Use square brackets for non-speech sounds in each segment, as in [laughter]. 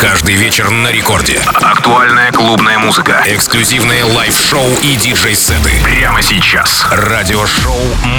Каждый вечер на рекорде. Актуальная клубная музыка. Эксклюзивные лайв-шоу и диджей-сеты. Прямо сейчас. Радиошоу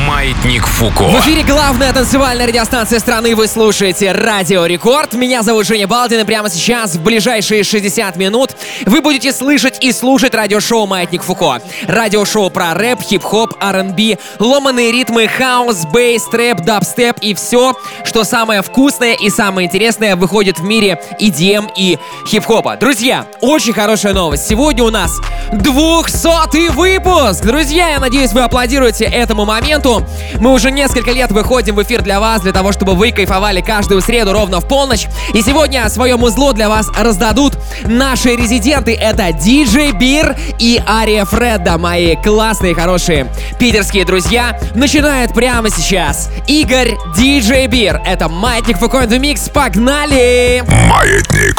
«Маятник Фуко». В эфире главная танцевальная радиостанция страны. Вы слушаете Радио Рекорд. Меня зовут Женя Балдин, и прямо сейчас, в ближайшие 60 минут, вы будете слышать и слушать радиошоу «Маятник Фуко». Радиошоу про рэп, хип-хоп, R&B, ломаные ритмы, хаус, bass, трэп, дабстеп и все, что самое вкусное и самое интересное выходит в мире EDM и хип-хопа. Друзья, очень хорошая новость. Сегодня у нас 200 выпуск. Друзья, я надеюсь, вы аплодируете этому моменту. Мы уже несколько лет выходим в эфир для вас, для того, чтобы вы кайфовали каждую среду ровно в полночь. И сегодня свое музло для вас раздадут наши резиденты. Это DJ Бир и Ария Фредда, мои классные, хорошие питерские друзья. Начинает прямо сейчас Игорь DJ Бир. Это Маятник Фуко Микс. Погнали! Маятник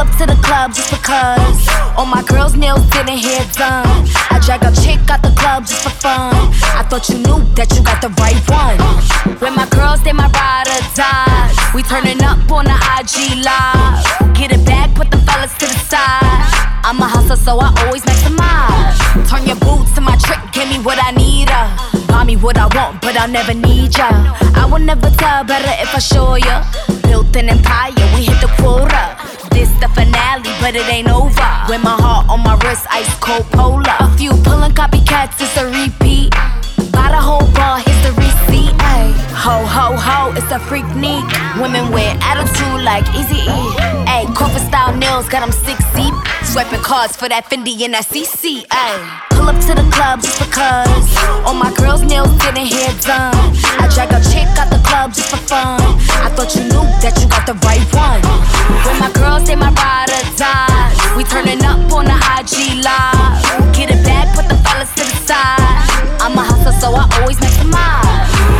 Up to the club just because. All my girls' nails didn't hair done. I drag a chick out the club just for fun. I thought you knew that you got the right one. When my girls, they my ride or die. We turning up on the IG live. Get it back, put the fellas to the side. I'm a hustler, so I always maximize. Turn your boots to my trick, give me what I need. Uh. Buy me what I want, but I'll never need ya. I will never tell better if I show ya. Built an empire, we hit the quota. The finale, but it ain't over. With my heart on my wrist, ice cold polar. A few pulling copycats, it's a repeat. Buy the whole bar, Ho, ho, ho, it's a freak neat. Women with attitude like Easy E. Ay, corporate style nails, got them six deep. Swiping cards for that Fendi and that CC. Ay. Pull up to the club just because. All my girls' nails getting hair done. I drag a chick out the club just for fun. I thought you knew that you got the right one. When my girls say my ride or die, we turning up on the IG live. Get it back, put the fellas to the side. I'm a hustler, so I always maximize.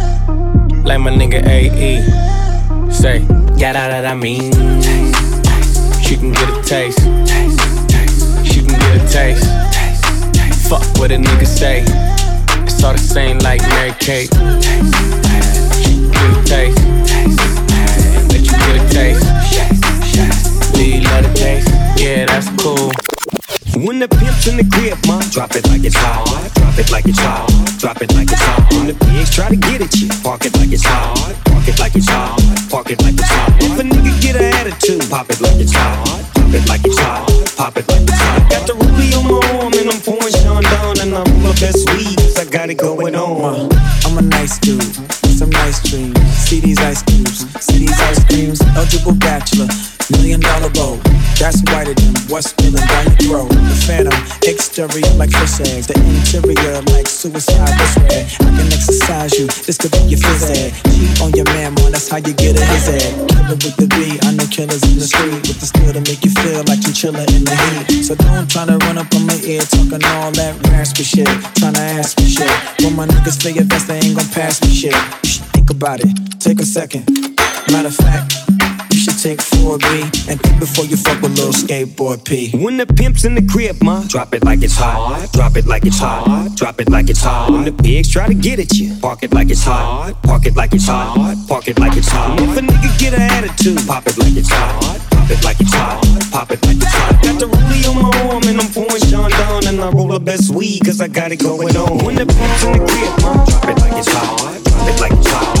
like my nigga AE. Say, yeah, that, that I mean. She can get a taste. She can get a taste. Fuck what a nigga say. It's all the same like Mary Kate. She can get a taste. Let you get a taste. Do you love the taste? Yeah, that's cool. When the pimp's in the crib, ma, drop it like it's hot. Drop it like it's hot. Drop it like it's hot. When the pigs try to get at you, park it like it's hot. Park it like it's hot. Park it like it's hot. If a nigga get an attitude, pop it like it's hot. Pop it like it's hot. Pop it like it's hot. Got the ruby on my arm and I'm pouring Sean down and I'm my best weed I got it going on. I'm a nice dude, some nice cream. See these ice cubes, see these ice creams. Eligible bachelor, million dollar bow. That's whiter than what's spilling down your throat. The phantom, exterior like fish eggs. The interior like suicide this way. I can exercise you, this could be your phys ed. Cheat on your man, man, that's how you get a his head. killer with the B. I know killers in the street with the skill to make you feel like you're chilling in the heat. So don't try to run up on my ear talking all that raspy shit. Trying to ask me shit. When my niggas feel your best, they ain't gon' pass me shit. About it. Take a second. Matter of fact, you should take 4B and think before you fuck with little skateboard P. When the pimp's in the crib, ma, drop it like it's hot. Drop it like it's hot. Drop it like it's hot. When the pigs try to get at you, park it like it's hot. Park it like it's hot. Park it like it's hot. And If a nigga get an attitude, pop it like it's hot. Pop it like it's hot. Pop it like it's hot. Got the rollie on my arm and I'm pouring Sean down and I roll the best weed cause I got it going on. When the pimp's in the crib, ma, drop it like it's hot. Drop it like it's hot.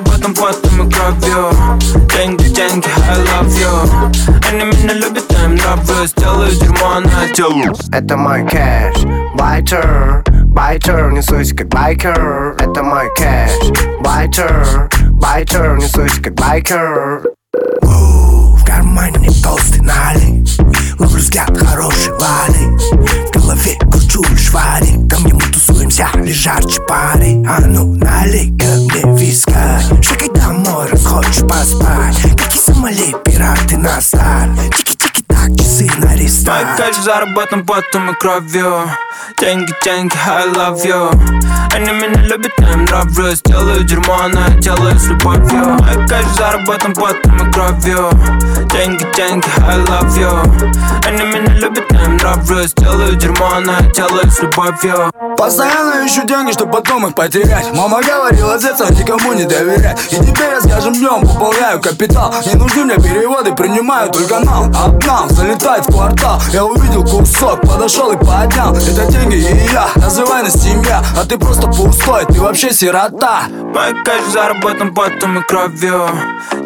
делаю Это мой кэш, байтер, байтер, несусь как байкер. Это мой кэш, байтер, байтер, несусь как байкер. В кармане толстый налик взгляд хороший вали. В голове кручу лишь валик Там мы тусуемся, лишь жарче пари А ну налей ко мне виска. Шагай домой, раз хочешь поспать. Какие сомали пираты на Тики-тики рестарт кайф заработан потом и кровью. Деньги, деньги, I love you. Они меня любят, я им нравлюсь. Делаю дерьмо, но я делаю с любовью. Мой кайф заработан потом и кровью. Деньги, деньги, I love you. Они меня любят, я им нравлюсь. Делаю дерьмо, но я делаю с любовью. Постоянно ищу деньги, чтобы потом их потерять. Мама говорила, детство никому не доверять. И теперь я с каждым днем пополняю капитал. Не нужны мне переводы, принимаю только нам Одна залетает в квартал Я увидел кусок, подошел и поднял. Это деньги и я, называй нас семья. А ты просто пустой, ты вообще сирота. Мой кайф заработан потом и кровью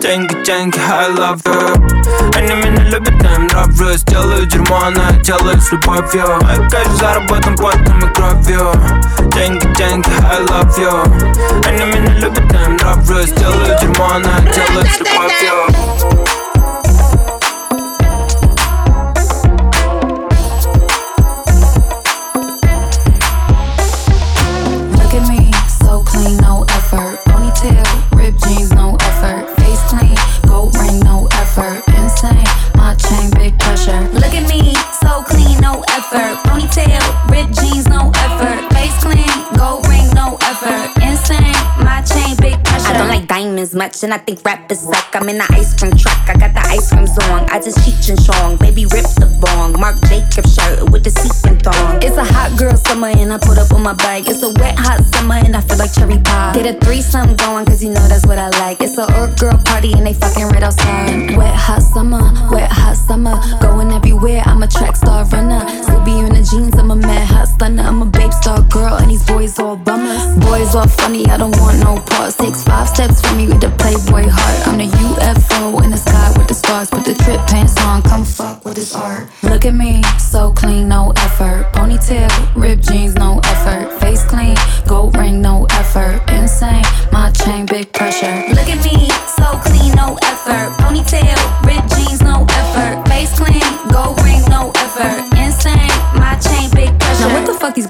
Деньги, деньги, I love you. Они меня любят, я им нравлюсь. Делаю дерьмо, я делаю с любовью. Мой кайф заработан потом и кровью Деньги, деньги, I love you. Они меня любят, я им нравлюсь. Делаю дерьмо, я делаю с любовью and I think rap is suck. I'm in the ice cream truck, I got the ice cream song. I just cheat and strong, baby rip the bong. Mark Jacob shirt with the sequin thong. It's a hot girl summer and I put up on my bike. It's a wet hot summer and I feel like cherry pie. Get a threesome going cause you know that's what I like. It's a earth girl party and they fucking right outside. Wet hot summer, wet hot summer. Going everywhere, I'm a track star runner. Still be in the jeans, I'm a mad hot stunner. I'm a babe star girl and these boys all bummers. Boys all funny, I don't want no parts. Takes five steps from me with the playboy heart. I'm the UFO in the sky with the stars. Put the trip pants on, come fuck with this art. Look at me, so clean, no effort. Ponytail, ripped jeans, no effort. Face clean, gold ring, no effort. Insane, my chain, big pressure. Look at me, so clean, no effort.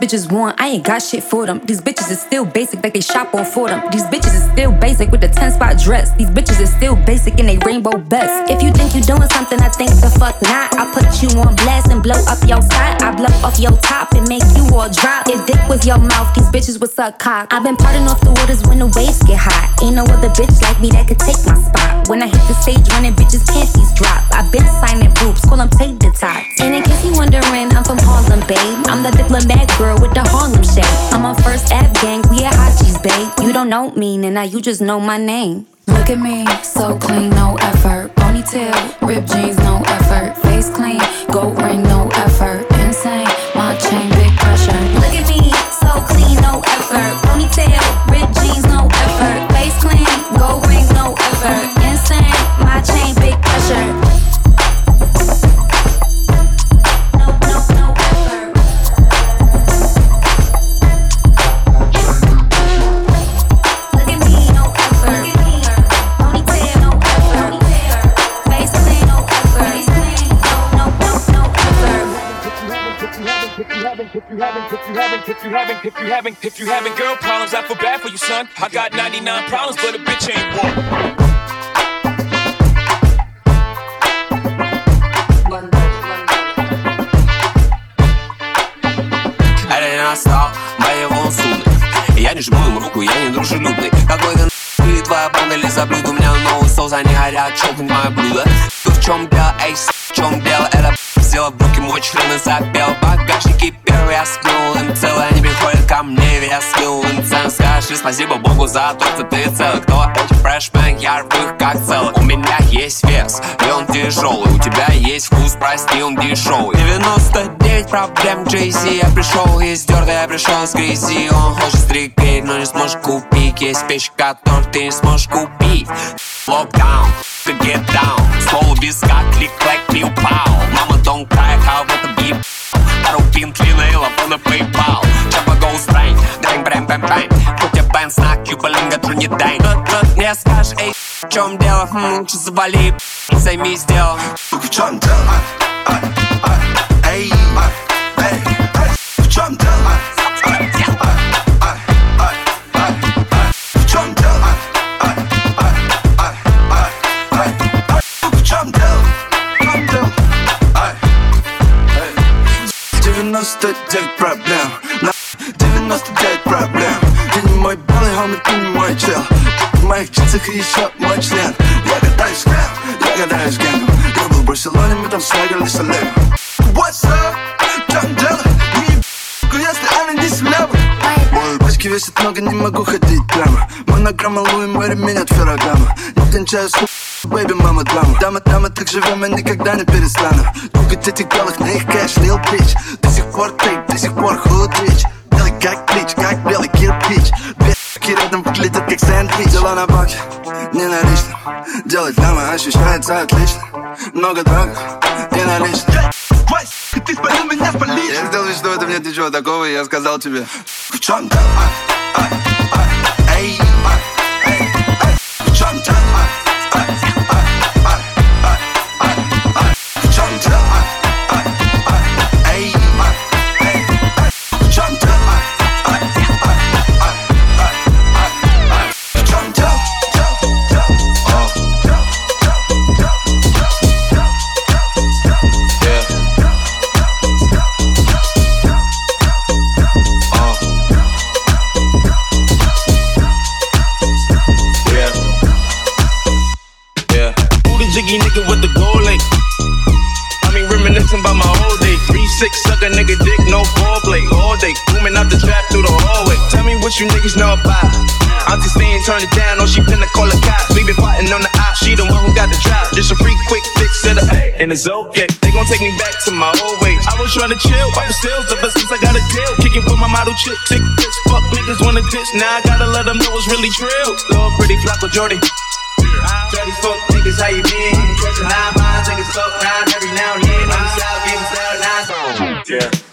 Bitches want? I ain't got shit for them. These bitches is still basic, like they shop on for them. These bitches is still basic with the 10 spot dress. These bitches is still basic in they rainbow best. If you think you doing something, I think the fuck not. I put you on blast and blow up your spot. I blow off your top and make you all drop. If dick was your mouth, these bitches would suck cock. I've been parting off the waters when the waves get hot. Ain't no other bitch like me that could take my spot. When I hit the stage, running bitches panties drop. I've been signing boobs, call them take the top. And I'm the diplomat girl with the Harlem shake. I'm on first F gang, we at Haji's, babe. You don't know me, and now you just know my name. Look at me, so clean, no effort. Ponytail, ripped jeans, no effort. Face clean, gold ring, no effort. Insane, my chain, big pressure. Look at me, so clean, no effort. Ponytail, ripped jeans, no if you having, if you having girl problems, I feel bad for you, son. I got 99 problems, but a bitch ain't one. Я не жму ему руку, я не дружелюбный Какой-то твоя банда лизоблюд У меня новый соус, они горят, чокнуть мое блюдо Ты в чем дело, эй, чем дело, это взяла в руки мой член и запел. Багажники первый я скинул им целый Они приходят ко мне, я скинул им цену Скажи спасибо Богу за то, что ты целый Кто эти фрешмен, я рву их как целых У меня есть вес, и он тяжелый У тебя есть вкус, прости, он дешевый 99 проблем Джейзи. Я пришел из дерда, я пришел с грязи. Он хочет стрикать, но не сможешь купить. Есть вещи, которые ты не сможешь купить Локдаун, to get down. Слово виска, клик-клэк, пиу-пау Мама, don't cry, how about the beep? Пару пинтли на лапу PayPal Чапа go strange, дрэнг брэм бэм бэм. Путя бэн снак, юбалинга трунидайн мне скажешь, эй, в чем дело? Хм, че завали, займись делом В чем дело? Эй, эй, 99 проблем на 99 проблем Ты не мой белый хомик, ты не мой чел В моих чицах еще мой член Я гадаю с кем, я гадаю с генгом Я был в Барселоне, мы там свагали с Олегом What's up? В чем Весят много, не могу ходить прямо. Монограмма Луи Мэри меня от ферраграмма Не кончаю с Бэйби, мама, дама Дама, дама, так живем, я никогда не перестану Трогать этих белых на их кэш, лил пич. До сих пор тейп, до сих пор худ рич. Белый как плич, как белый кирпич. Бески рядом выглядят как сэндвич. Дела на баке, не наличным Делать дама ощущается отлично. Много драк, не налично ты спалил меня полицию Я сделал вид, что в этом нет ничего такого, и я сказал тебе В чем дело? Эй, эй, в чем дело? В jiggy nigga with the gold link? I mean, reminiscing about my old days. Three six suck a nigga dick, no foreplay. All day, booming out the trap through the hallway. Tell me what you niggas know about. Auntie saying turn it down, or she finna call the cops. We been fighting on the op, she the one who got the drop. Just a free quick fix to the A, and it's okay. They gon' take me back to my old ways. I was trying to chill, wipe the sales ever since I got a deal. Kicking with my model chick, tick this fuck niggas wanna diss. Now I gotta let them know it's really true. Lord, pretty flock with Jordy. Dirty fuck bitch, how you been? Catching nine mines, taking stuff every now and then. Getting. Yeah.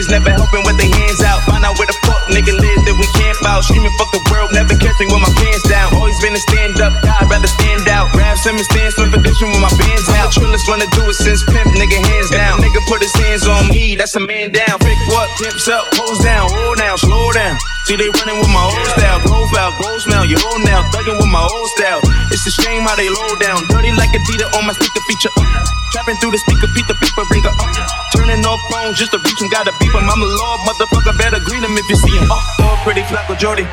niggas never helping with their hands out. Find out where the fuck nigga live that we camp out. Screaming fuck the world, never catch me with my pants down. Always been a stand up guy, rather stand out. Grab Simmons, stand slip edition with my bands out. Trillers wanna do it since pimp, nigga hands down. Nigga put his hands on me, that's a man down. Pick what, pimps up, pose down, roll down, slow down. See they running with my old style, profile, gold smell, you old now, thugging with my old style. It's a shame how they low down, dirty like Adidas on my sneaker feature. Uh. Trapping through the speaker, beat the people, bring her up. Turning off phones just to reach him, gotta beep. I'm a lord, motherfucker, better greet him if you see him. Uh, oh, pretty Flacco Jordy.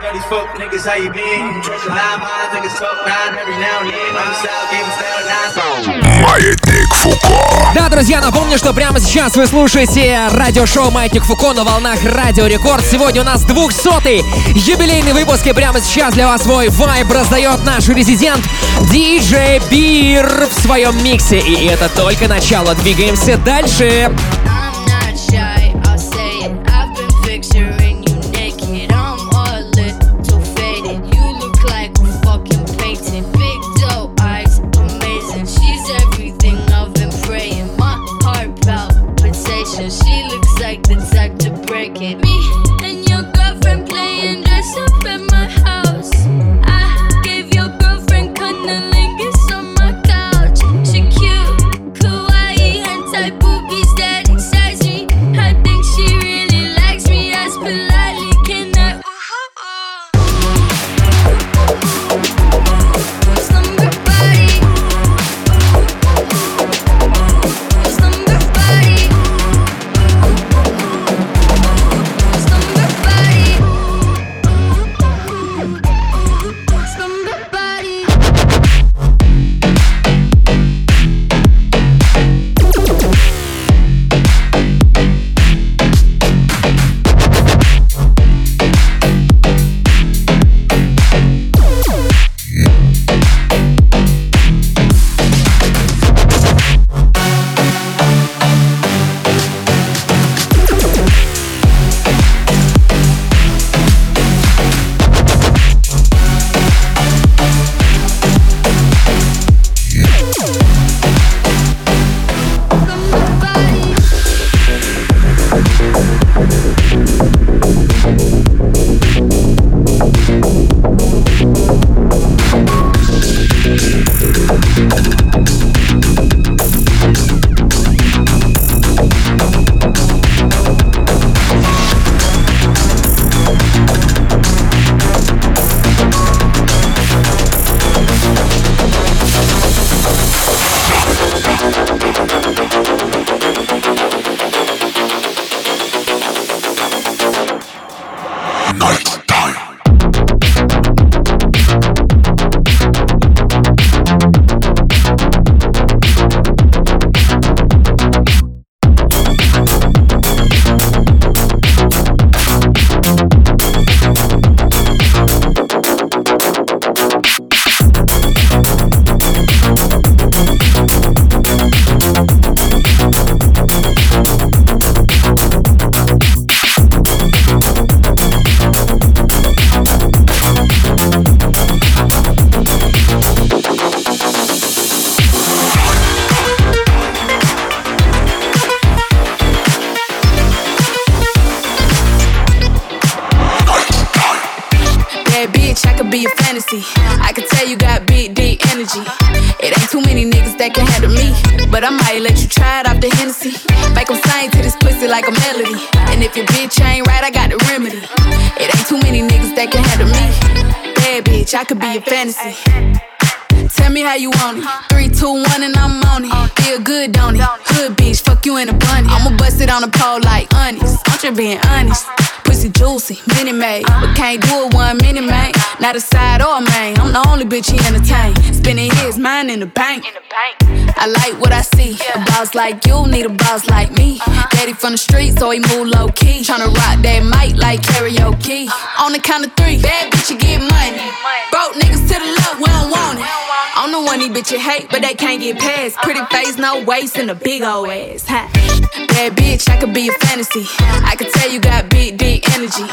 These fuck niggas, how you been? Treasure nine miles, niggas fuck nine every now and then. On the south, giving style nine Маятник Фуко. Да, друзья, напомню, что прямо сейчас вы слушаете радиошоу «Маятник Фуко» на волнах Радио Рекорд. Сегодня у нас 200-й юбилейный выпуск, и прямо сейчас для вас свой вайб раздает наш резидент DJ Бир в своем миксе. И это только начало. Двигаемся дальше. I'm you need a boss like me. Daddy from the street, so he move low key. Tryna rock that mic like karaoke. On the count of three, bad bitch, you get money. Broke niggas to the left, we don't want it. I'm the one these bitches hate, but they can't get past. Pretty face, no waist, and a big old ass. Ha. Bad bitch, I could be a fantasy. I could tell you got big, deep energy.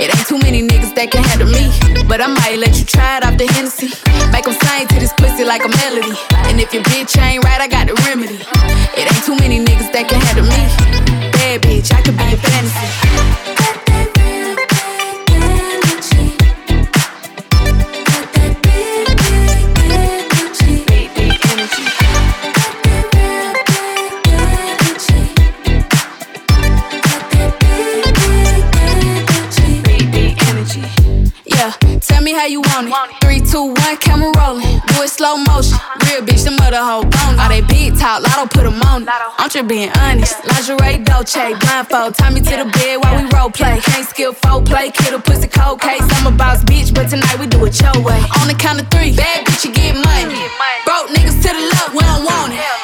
It ain't too many niggas that can handle me. But I might let you try it off the Hennessy. Make them sing to this pussy like a melody. And if your bitch ain't right, I got the remedy. It ain't too many niggas that can handle me. Bad bitch, I could be a fantasy. One, camera rolling. Do it slow motion. Real bitch, the mother hoe bone. All they big talk, lotto put them on. it. I'm just being honest. Lingerie, Dolce, blindfold. Tie me to the bed while we role play. Can't skill play, kid a pussy cold case. I'm a boss bitch, but tonight we do it your way. On the count of three, bad bitch, you get money. Broke niggas to the left, we don't want it.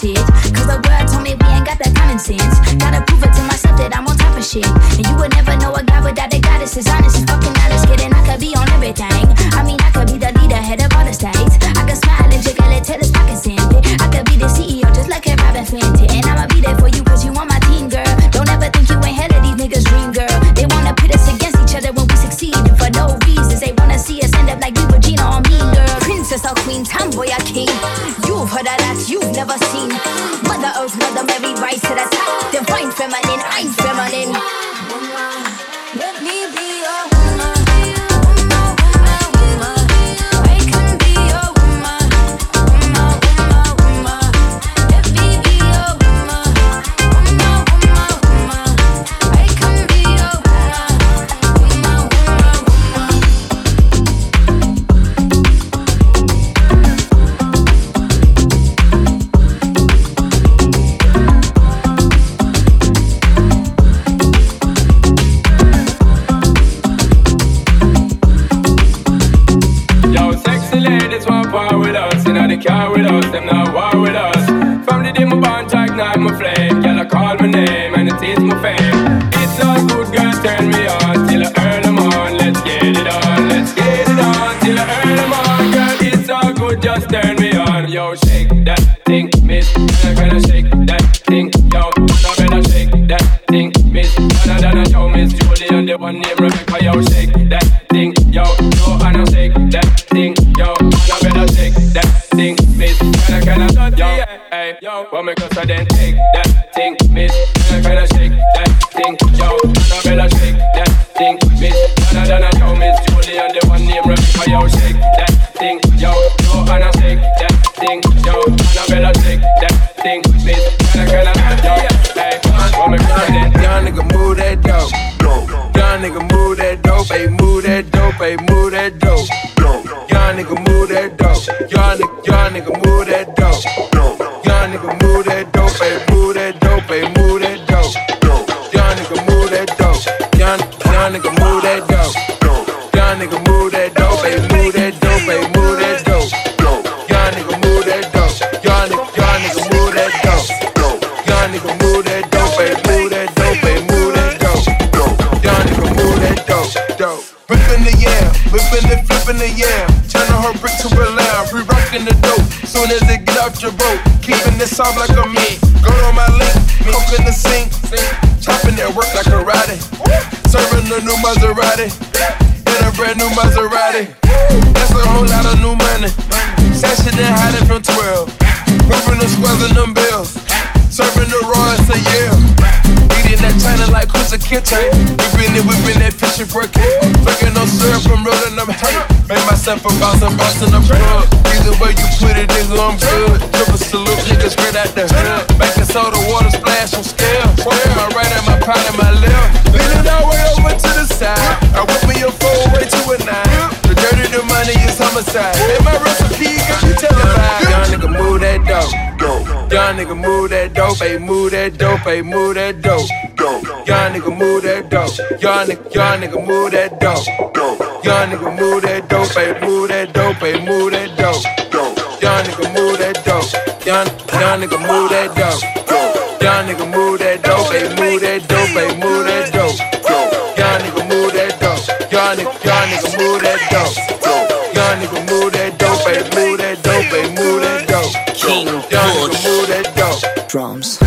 shit. Cause the world told me we ain't got that common sense. Gotta prove it than a cow, Miss Julie and the one named Rebecca. Yo, shake that thing, yo, Joanna, shake that thing, yo, Annabella, shake that thing, Miss Monica, yo, hey, woman, young nigga move that dope, young nigga move that dope, hey, move that dope, hey, move that dope, young nigga move that dope, young nigga, young nigga move that. myself I'm drunk. Either way you put it, nigga, I'm good. Triple salute, nigga, straight out the hood. Soda, water splash, I'm my right and my and my left. Lean it all way over to the side. I whip me a four way to a nine. The dirty, the money is homicide. And my recipe got you. Young nigga, move that dope. Young nigga move that dope, ayy move that dope, ayy move that dope. Young nigga move that dope. Young nigga, young nigga move that dope. Young nigga move that dope dope, move that dope, move that dope. Young nigga move that dope. Young young nigga move that dope. Young nigga move that dope, move that dope, move that dope. Young nigga move that dope. Young nigga young nigga move that dope. Young nigga move that dope, move that dope, move that dope. King young nigga move that dope. Drums.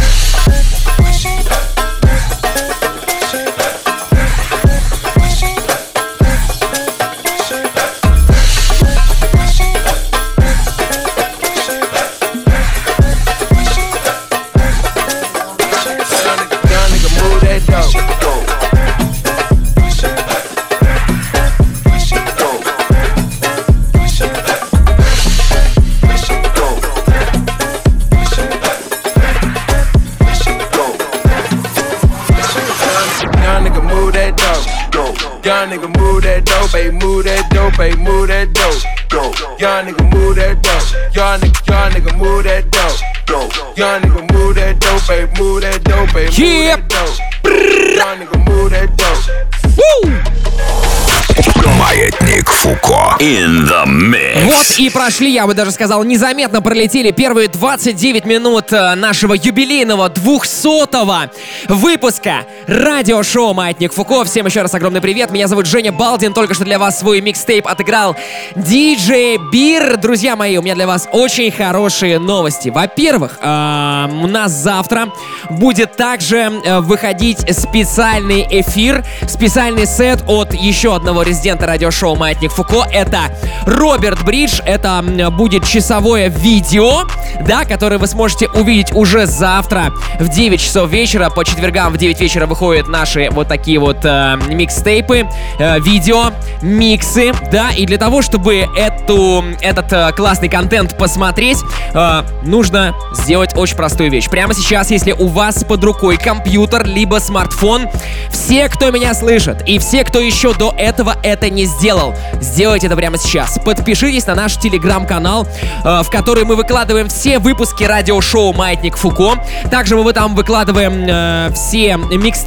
И прошли, я бы даже сказал, незаметно пролетели первые 29 минут э, нашего юбилейного 200-го выпуска радиошоу «Маятник Фуко». Всем еще раз огромный привет. Меня зовут Женя Балдин. Только что для вас свой микстейп отыграл диджей Бир. Друзья мои, у меня для вас очень хорошие новости. Во-первых, э, у нас завтра будет также э, выходить специальный эфир, специальный сет от еще одного резидента радиошоу «Маятник Фуко». Это Роберт Бридж. Это будет часовое видео, да, которое вы сможете увидеть уже завтра в 9 часов вечера. По четвергам в 9 вечера выходят наши вот такие вот э, микстейпы, э, видео, миксы, да, и для того, чтобы эту, этот э, классный контент посмотреть, э, нужно сделать очень простую вещь. Прямо сейчас, если у вас под рукой компьютер либо смартфон, все, кто меня слышит, и все, кто еще до этого это не сделал, сделайте это прямо сейчас. Подпишитесь на наш телеграм-канал, э, в который мы выкладываем все выпуски радиошоу «Маятник Фуко». Также мы там выкладываем э, все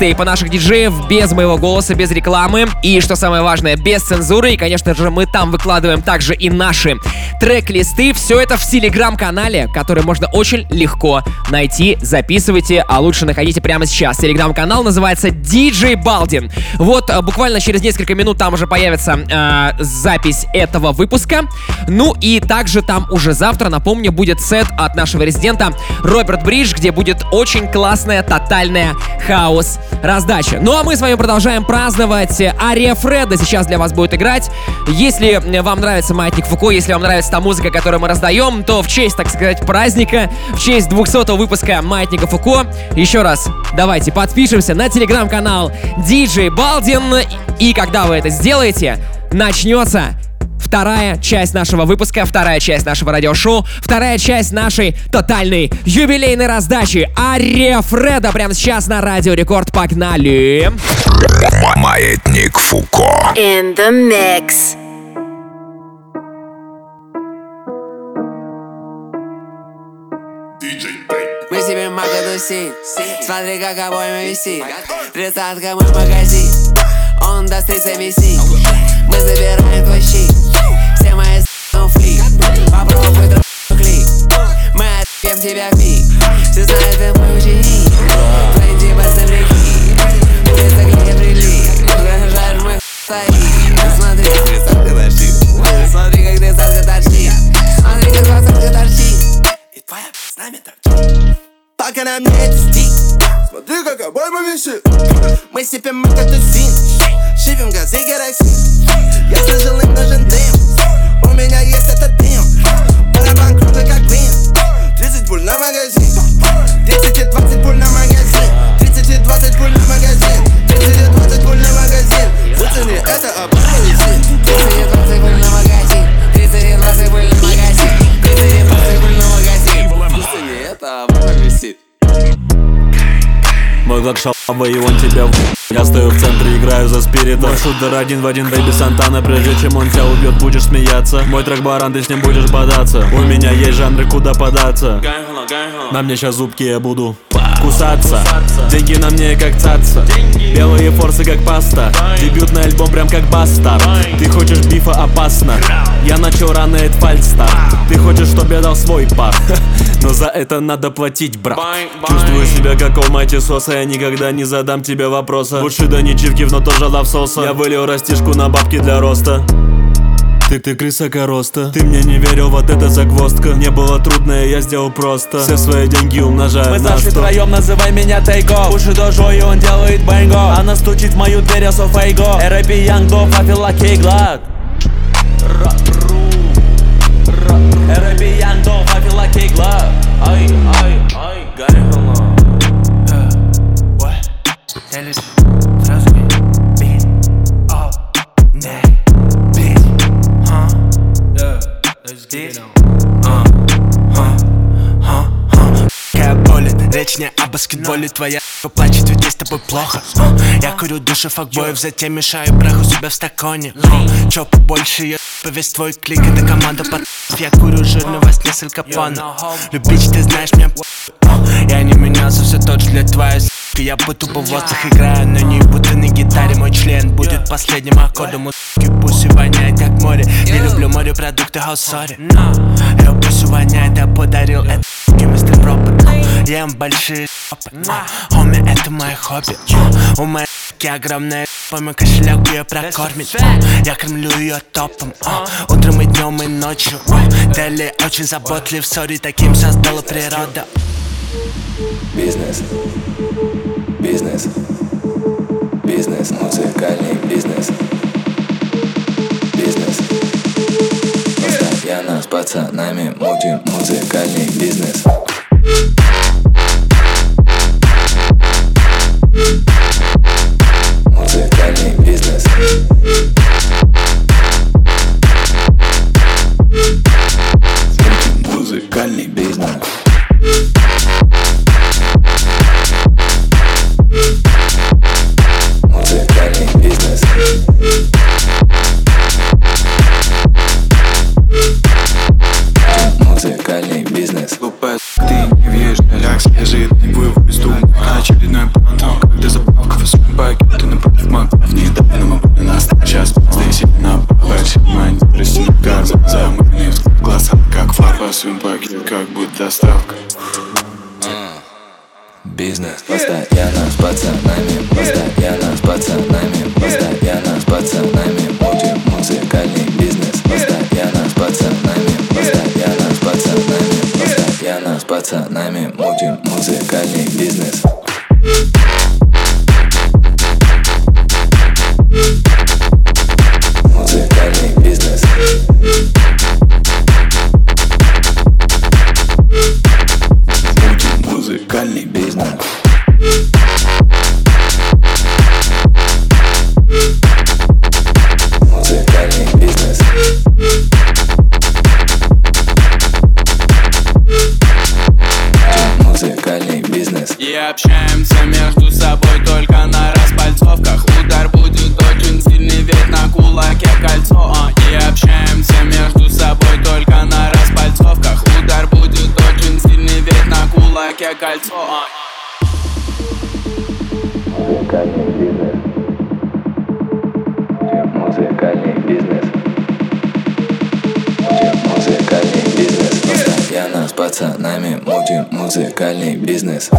микстейпы наших диджеев без моего голоса, без рекламы. И, что самое важное, без цензуры. И, конечно же, мы там выкладываем также и наши трек-листы. Все это в телеграм-канале, который можно очень легко найти. Записывайте, а лучше находите прямо сейчас. Телеграм-канал называется DJ Балдин. Вот э, буквально через несколько минут там уже появится э, запись этого выпуска. Ну и также там уже завтра, напомню, будет сет от нашего резидента Роберт Бридж, где будет очень классная тотальная хаос раздача. Ну а мы с вами продолжаем праздновать. Ария Фреда сейчас для вас будет играть. Если вам нравится Маятник Фуко, если вам нравится та музыка, которую мы раздаем, то в честь, так сказать, праздника, в честь 200 выпуска Маятника Фуко, еще раз давайте подпишемся на телеграм-канал DJ Балдин. И когда вы это сделаете, начнется вторая часть нашего выпуска, вторая часть нашего радиошоу, вторая часть нашей тотальной юбилейной раздачи. Ария Фреда прямо сейчас на Радио Рекорд. Погнали! Маятник Фуко. In the mix. Мы себе мака тусим Смотри, как обои мы висим Тридцатка мой магазин Он даст 30 висит Мы забираем твой Попробуй друг клик Мы отъем тебя в Все знают, ты мой ученик Твои типа земляки Улица, где прилик Жаришь мой стоит Смотри, как тридцатка торчит Смотри, как тридцатка торчит Смотри, как двадцатка торчит И твоя с нами торчит Пока нам не это стик. Смотри, как обойма висит Мы сипем, мы как тусим Шипим газы керосин Я слышал, им нужен дым. У меня есть этот пуль на магазин 30 и 20 пуль на магазин 30 и 20 пуль на магазин 30 и 20 пуль на магазин Выцени это висит 30 и 20 пуль на магазин 30 и 20 пуль на магазин 30 и 20 пуль на магазин Выцени это висит Мой глад шалавый, и он тебя в... Я стою в центре, играю за спирита Мой шутер один в один, бэйби Сантана Прежде чем он тебя убьет, будешь смеяться. Мой трек баран, ты с ним будешь бодаться. У меня есть жанры, куда податься. На мне сейчас зубки, я буду кусаться. Деньги на мне как цаца. Белые форсы как паста. Дебютный альбом прям как бастард. Ты хочешь бифа опасно. Я начал рано это фальстарт. Ты хочешь, чтобы я дал свой пар. [laughs] Но за это надо платить, брат. Чувствую себя как алмайти соса Я никогда не задам тебе вопроса. Лучше да не чивки, но тоже лавсоса Я вылил растишку на бабки для роста. Ты, ты крыса короста Ты мне не верил, вот это загвоздка. Не было трудно, и я сделал просто. Все свои деньги умножаю Мы на зашли 100 втроем, называй меня Тейко Уши дожо, и он делает бэнго. Она стучит в мою дверь, я a glad РП Янгдов, I feel like a glad Ай, ай, ай, get it on. Huh, huh, huh, huh. Какая болит, речь не о баскетболе. Твоя [laughs] плачет, ведь есть тобой плохо. А, Я курю души факбоев, затем мешаю браху себя в стаконе. А, Чё побольше, я весь твой клик, это команда под [laughs] Я курю жирного с несколько панов Любить, ты знаешь меня [laughs] Я не менялся, все тот же для твоей я бы тупо воздух играю, но не будто на гитаре. Мой член будет последним аккордом У пусть воняет как море. Не люблю морепродукты, how sorry. Я пусть воняет, я подарил это мистер робот. Ем большие шопы Хоми, это мое хобби. У моей огромная мой кошелек ее прокормит Я кормлю ее топом Утром и днем и ночью. Дели очень заботлив, сори, таким создала природа Бизнес. Бизнес. Бизнес, музыкальный бизнес. Бизнес. Постоянно с пацанами мутим музыкальный бизнес. Музыкальный бизнес. Музыкальный бизнес Своим пакет, как будет доставка? Бизнес Постоянно с пацанами Постоянно с пацанами музыкальный бизнес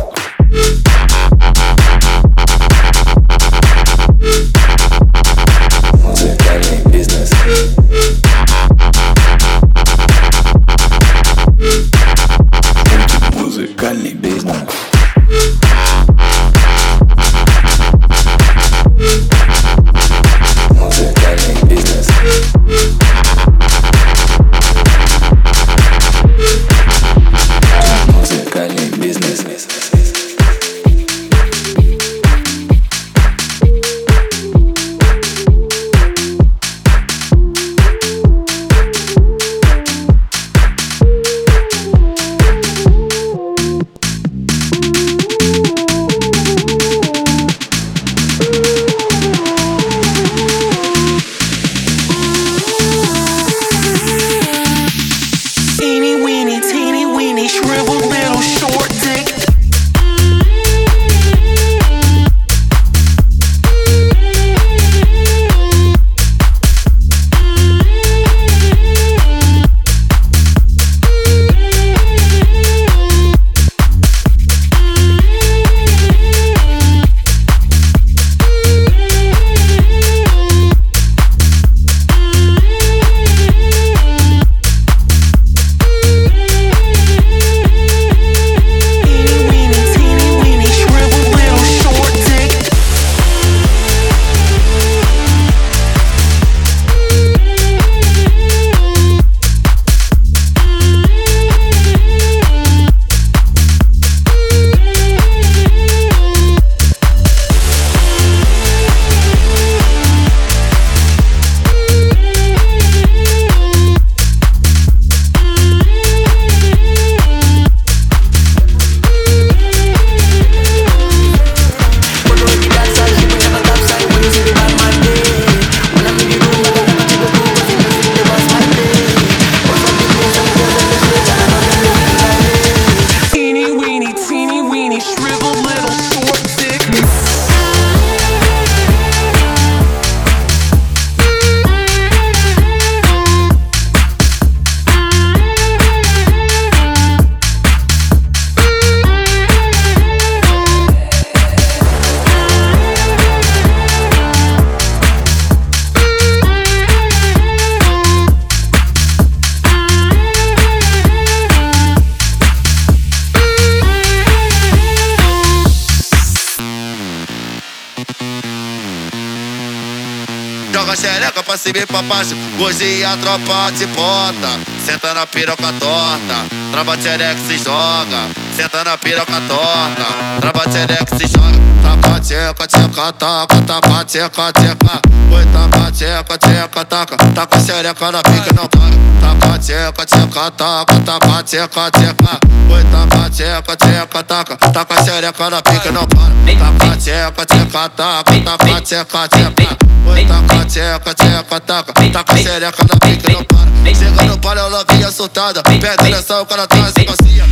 cima e pra baixo Hoje a tropa te bota. Senta na piroca torta. Trava tchereca se joga. Senta na piroca torta. Trava tchereca se joga. Taca tcheca, tcheca, taca Taca tcheca, tcheca Oi, taca tcheca, tcheca, taca Taca xereca na pica, não para. Taca tcheca, tcheca, taca Taca tcheca, tcheca Oi, taca tcheca, tcheca, taca Taca xereca na pica, não para. Taca tcheca, tcheca, taca Taca tcheca, tcheca taca. Tcheca, tcheca, taca Taca xereca na pica, não para Chega no palio, ela vinha soltada Pega a direção, o cara traz e passeia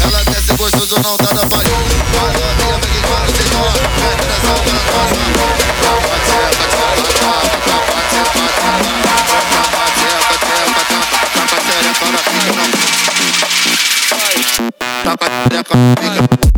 ela desce gostoso, não tá da palha. Olha a minha, vem que quando se dói Pega a direção, o cara traz Tapa, tcheca, tcheca, tapa Tapa, tcheca, tcheca Tapa, tcheca, tcheca, tapa Tapa, xereca na pica, não Tapa, xereca na pica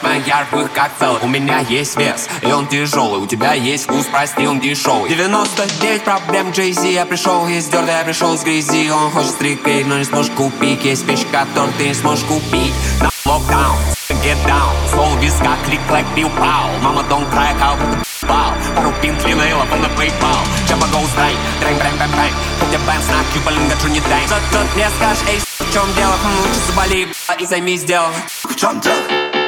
То эти фрешмен, я рву их как целый У меня есть вес, и он тяжелый. У тебя есть вкус, прости, он дешевый. 99 проблем Джей Зи Я пришел из дерда, я пришел с грязи. Он хочет стрикей, но не сможешь купить. Есть вещи, которые ты не сможешь купить. На локдаун, get down. Слово виска, клик, клэк, пил, пау Мама, don't cry, будто пал Пару пин, длинный, лапы на PayPal. Чапа, go strike, дрэнг, брэм, бэм, бэм. Хотя бэм, снак, юбалинга, чу не дай. Что тут мне скажешь, эй, в чем дело? Хм, лучше заболей, и займись делом. В чем дело?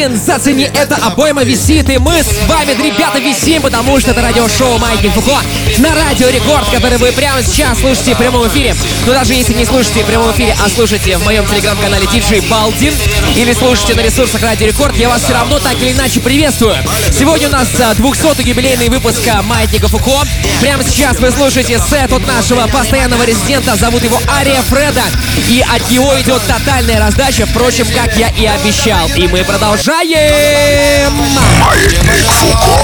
Магазин. Зацени это, обойма висит. И мы с вами, ребята, висим, потому что это радиошоу Майки Фуко на Радио Рекорд, который вы прямо сейчас слушаете в прямом эфире. Но даже если не слушаете в прямом эфире, а слушаете в моем телеграм-канале DJ Балдин или слушаете на ресурсах Радио Рекорд, я вас все равно так или иначе приветствую. Сегодня у нас 200 юбилейный выпуск Маятника Фуко. Прямо сейчас вы слушаете сет от нашего постоянного резидента. Зовут его Ария Фреда. И от него идет тотальная раздача, впрочем, как я и обещал. И мы продолжаем! Маятник Фуко.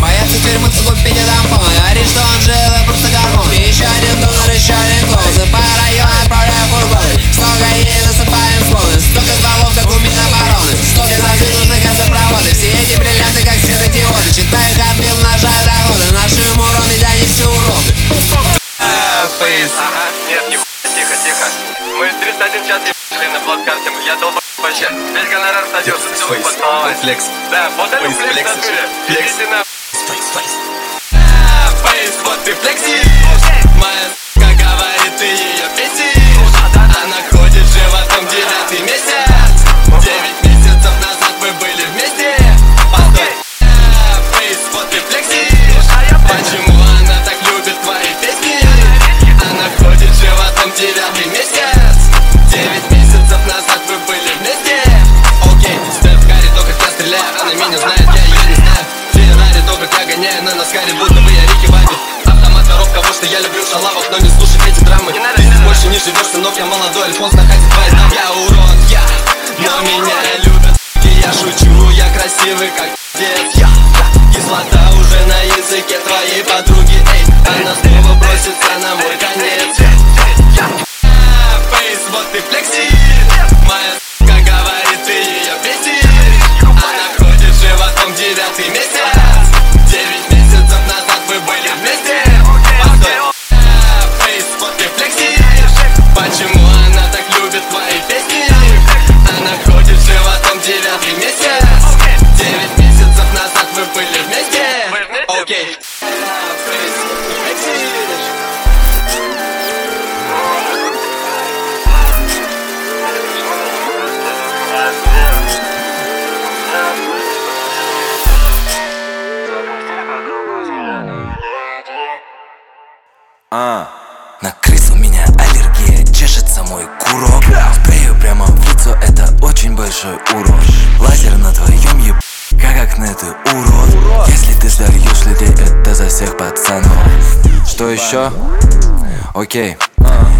Боятся тюрьмы, купить домой Говорит, что он жил и просто гармон И еще один доллар, еще один клоузы По району отправляю фургоны Столько ей засыпаем слоны Столько стволов, как у Минобороны Столько засыпанных газопроводы Все эти бриллианты, как светодиоды Читаю их отбил, нажаю доходы Наши им уроны, да не все Фейс. Ага, нет, не тихо, тихо. Мы 301 час ебали на плацкарте, я долб вообще. Весь гонорар все вы поцеловать. Флекс. Да, вот это флекс флекс. натуре. Идите на Флекс, флекс. Фейс, вот ты флекси. Моя с***ка говорит, ты ее живешь, сынок, я молодой, Альфонс находит твои там. Я урод, я, но меня любят. И я шучу, я красивый, как дед. Я, кислота уже на языке твоей подруги. Эй, она снова бросится Еще? Окей,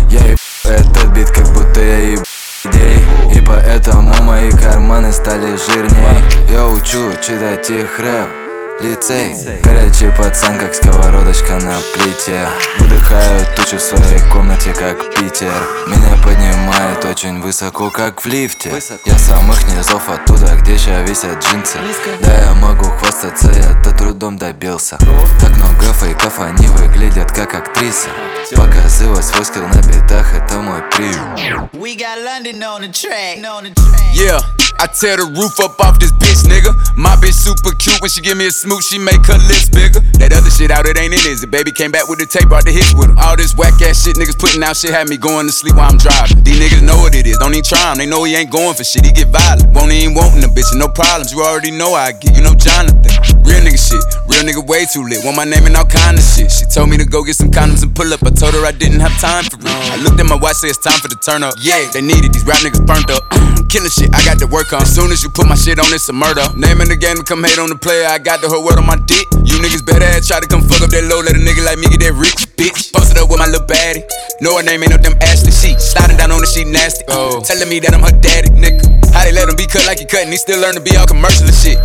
я еб... этот бит, как будто я еб... идей И поэтому мои карманы стали жирней. Я учу читать их рэп Лицей. Горячий пацан, как сковородочка на плите. Выдыхаю тучу в своей комнате, как Питер. Меня поднимает очень высоко, как в лифте. Я самых низов оттуда, где ща висят джинсы. Да, я могу хвастаться, я-то трудом добился. Так много фейков, они выглядят как актрисы. Показывать свой скилл на битах, это мой прием We got London on the track. On the track. Yeah, I tear the roof up off this bitch, nigga. My bitch super cute when she give me a smooch, she make her lips bigger. That other shit out, it ain't in, is it? Baby came back with the tape, brought the hits with him. All this whack ass shit niggas putting out shit had me going to sleep while I'm driving. These niggas know what it is, don't even try him. They know he ain't going for shit, he get violent. Won't even wantin' the bitch, no problems. You already know I get, you know Jonathan. Real nigga shit, real nigga way too lit. Want my name and all kind of shit. She told me to go get some condoms and pull up. I told her I didn't have time for it. I looked at my watch, say it's time for the turn up. Yeah, they needed these rap niggas burnt up. [clears throat] Killing shit, I got to work on. As soon as you put my shit on, it's a murder. Name in the game come hate on the player. I got the whole world on my dick. You niggas better ass try to come fuck up that low. Let a nigga like me get that rich bitch. Posted up with my little baddie. Know her name ain't no them Ashley. She sliding down on the sheet nasty. Oh, telling me that I'm her daddy, nigga. How they let him be cut like he cut and he still learn to be all commercial and shit.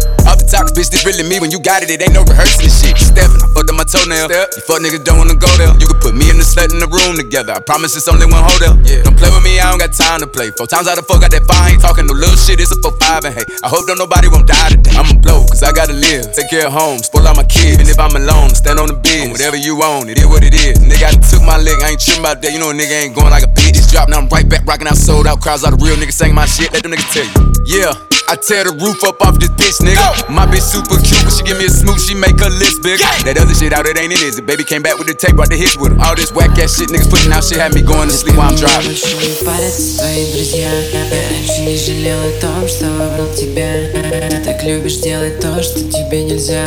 The bitch, this really me. When you got it, it ain't no rehearsing and shit. Steppin', I fucked up my toenail. You fuck niggas don't wanna go there. You can put me and the slut in the room together. I promise it's only one hotel. Yeah. Don't play with me, I don't got time to play. Four times out of four, got that fire. Ain't talking no little shit, it's a four five and hey. I hope don't nobody won't die today. I'ma blow, cause I gotta live. Take care of home, spoil all my kids. And if I'm alone, stand on the biz. Whatever you own, it is what it is. Nigga, I took my leg, I ain't tripping about that. You know a nigga ain't going like a bitch. Just dropped, now I'm right back, rocking out, sold out. Crowds, all the real niggas saying my shit. Let them niggas tell you. Yeah. I tear the roof up off this bitch, nigga. My bitch super cute, but she give me a smooth, she make her lips big. That other shit out, it ain't it, is it? Baby came back with the tape, brought the hits with her. All this whack ass shit niggas pushing out shit had me going to sleep while I'm driving. Парятся твои друзья Я раньше не жалел о том, что выбрал тебя Ты так любишь делать то, что тебе нельзя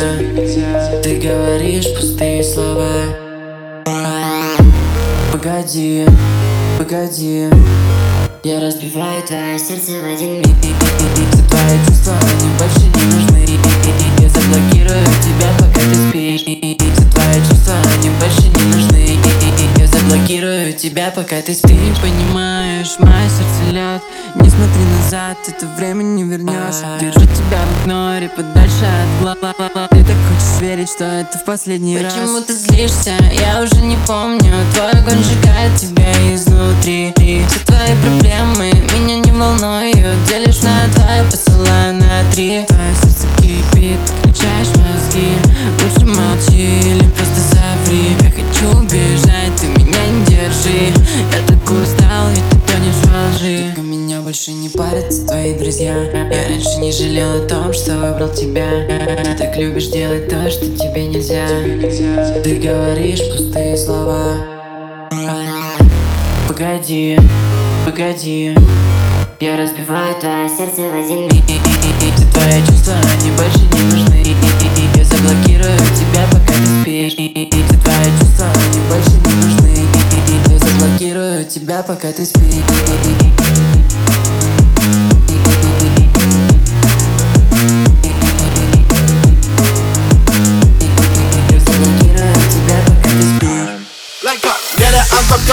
Ты говоришь пустые слова Погоди, погоди Я разбиваю твое сердце в один миг. Твои чувства, они больше не нужны. Я заблокирую тебя, пока ты спишь. Твои чувства, они больше не нужны Я заблокирую тебя, пока ты спишь. Понимаешь, мое сердце лед Не смотри назад, это время не вернешь Держу тебя в игноре, подальше от глаз. Ты так хочешь верить, что это в последний раз. Почему ты злишься? Я уже не помню. Твой огонь сжигает тебя изнутри. Все твои проблемы меня не волнуют. Делишь на два, посылаю на три. Твое сердце кипит, включаешь мозги. Лучше молчи или просто заври Я хочу убежать, ты меня не держи. Я так устал, ведь ты тонешь во лжи Только меня больше не парятся твои друзья. Я раньше не жалел о том, что выбрал тебя. Ты так любишь делать то, что тебе нельзя. Ты говоришь пустые слова. Погоди, погоди Я разбиваю твое сердце в один миг. Все твои чувства, они больше не нужны. Я заблокирую тебя, пока ты спишь. Все твои чувства, они больше не нужны. Я заблокирую тебя, пока ты спишь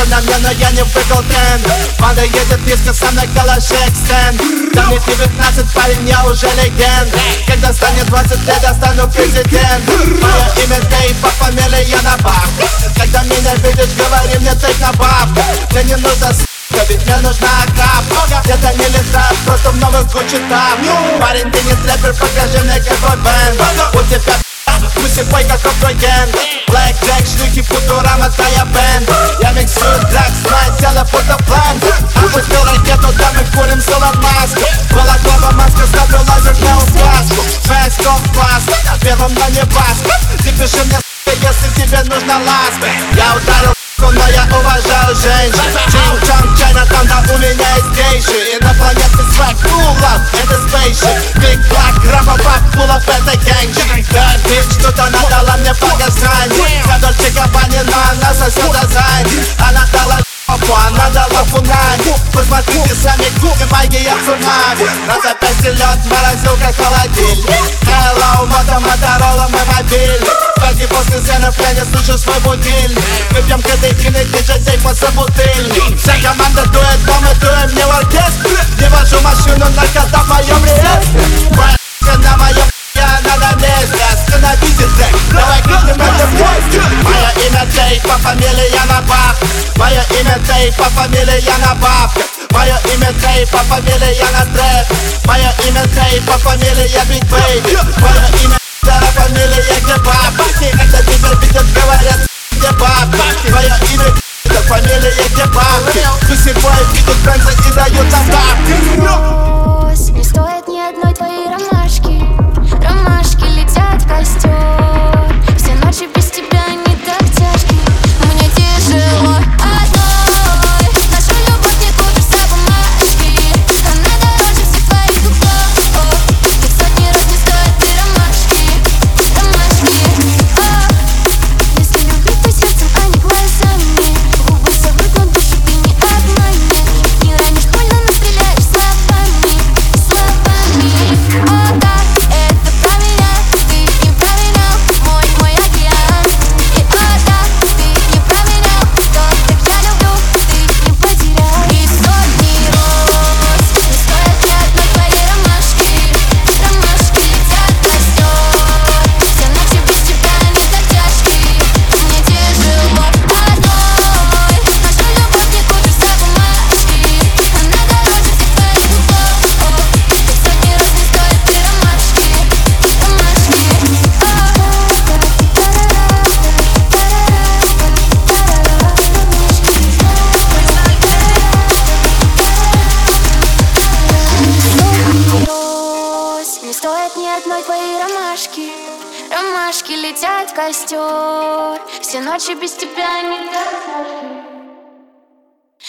алкоголь на мне, но я не выиграл тренд едет близко со мной, калаш экстенд Да мне 19, парень, я уже легенд. Когда станет 20 лет, я стану президент. Мое имя Дэй, по фамилии я на баб. Когда меня видишь, говори мне тейк на баб. Мне не нужно с***ка, ведь мне нужна кап. Это не летап, просто в новых Гуччи тап. Парень, ты не рэпер, покажи мне какой бэнд. У тебя Бой как Окроген Блэк Джек, шлюхи, футурама, твоя бэнд. Я миксую дракс, мое тело будто план Опустил ракету, да мы курим Солон Маск. Балаклава, маска, ставлю лазер на указку Фэсков класс, первым на небас Ты пиши мне, если тебе нужна ласка. Я ударил но я уважаю женщин Чин-чан, Чайна, там да у меня есть гейши Инопланетный свек, full love, это spaceship Big black, рамба, пап, full of это гэнджи Да, bitch, что-то надала мне по газрани За Дольче Габбани, но она соседа зайн Она дала попу, она дала фунани Посмотрите сами, кухня, магия цунами На запястье лед, морозилка, холодильник Hello, мото, Моторола, мой мобильник Пойди после сцены, я не слышу свой будильник Мы пьем кадыкины, диджей по собутыльник Вся команда дует, но мы дуем не в оркестре Не вожу машину, наркота в моем реестре по фамилии я на бабках Мое имя Дэй, по фамилии я на трэп Мое имя Дэй, по фамилии я Биг Бэйби Мое имя Дэй, по фамилии я где бабки Когда тебя видят, говорят, где бабки Твое имя фамилия где бабки бой видят бензы и дают добавки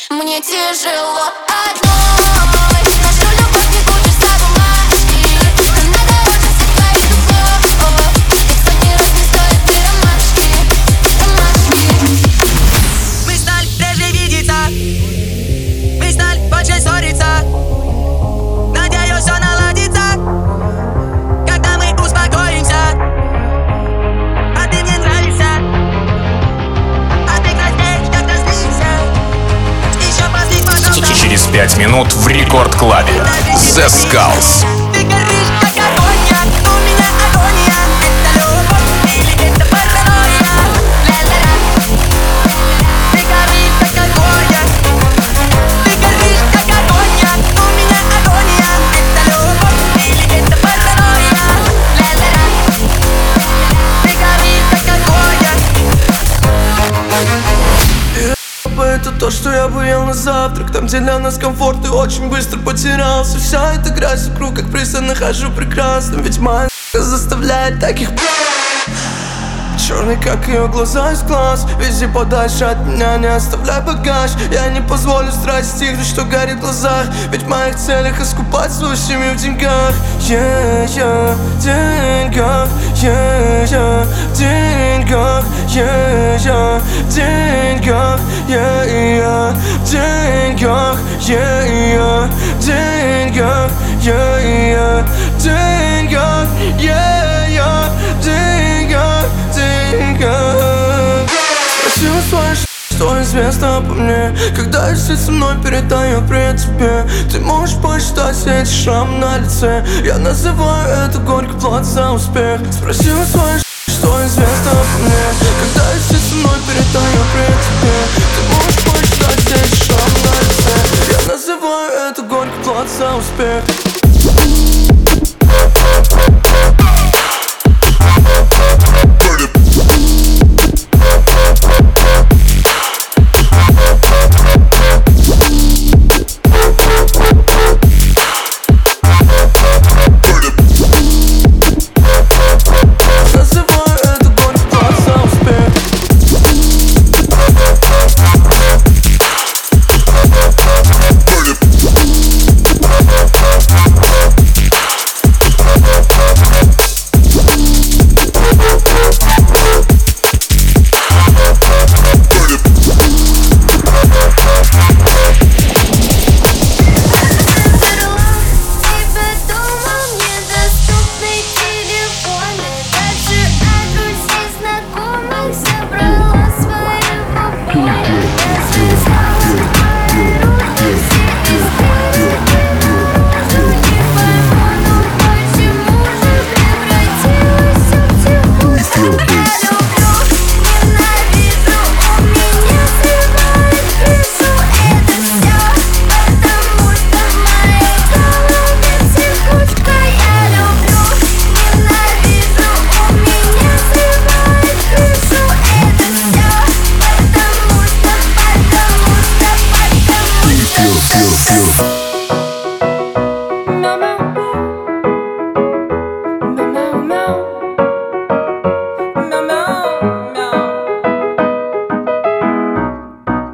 Мне тяжело одной 25 минут в рекорд-клабе. The Skulls. На завтрак Там, где для нас комфорт и очень быстро потерялся. Вся эта грязь вокруг, как пристань нахожу прекрасным Ведь моя [laughs] заставляет таких [laughs] Черный, как ее глаза из глаз Вези подальше от меня, не оставляй багаж. Я не позволю страсть стихнуть, что горит в глазах Ведь в моих целях искупать свою семью в деньгах. Yeah, yeah, деньгах Yeah, yeah, деньгах Yeah, yeah, деньгах Yeah, yeah, деньгах Yeah, yeah, деньгах Yeah, yeah, деньгах Yeah, yeah, деньгах деньгах Спросила свою что известно обо мне. Когда я сидит со мной передаю при тебе Ты можешь посчитать все эти шрамы на лице. Я называю это горький плат за успех. Спросила свою что известно обо мне. Когда я сидит со мной передаю при тебе Não espertos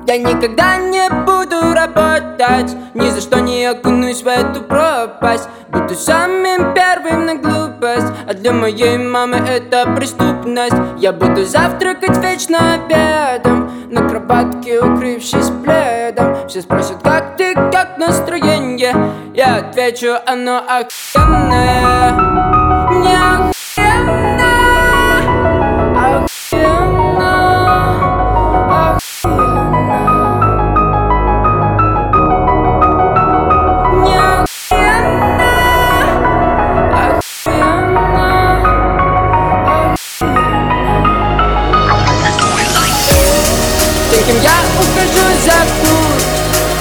Я никогда не буду работать Ни за что не окунусь в эту пропасть. Буду самым первым на глупость А для моей мамы это преступность. Я буду завтракать вечно обедом На кроватке укрывшись пледом. Все спросят, как ты, как настроение? Я отвечу, оно охуенное Мне охуенно за путь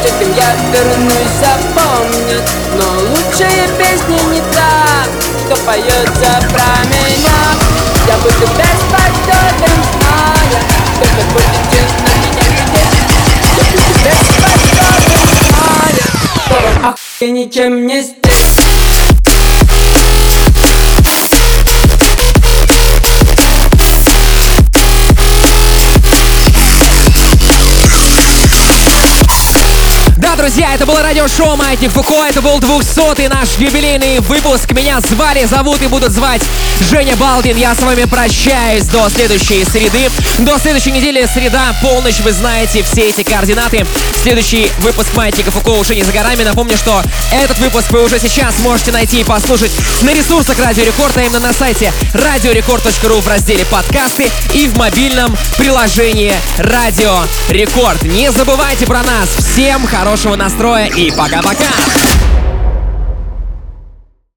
Таким я вернусь, запомнят. Но лучшая песня не та Что поется про меня Я буду бесподобен, зная Что вы будете на меня глядеть Я буду бесподобен, зная Что вам охуя ничем не здесь друзья, это было радиошоу Маятник Фуко, это был 200-й наш юбилейный выпуск. Меня звали, зовут и будут звать Женя Балдин. Я с вами прощаюсь до следующей среды. До следующей недели, среда, полночь, вы знаете все эти координаты. Следующий выпуск Маятника Фуко уже не за горами. Напомню, что этот выпуск вы уже сейчас можете найти и послушать на ресурсах Радио Рекорд, а именно на сайте радиорекорд.ру в разделе подкасты и в мобильном приложении Радио Рекорд. Не забывайте про нас. Всем хорошего настроя и пока-пока.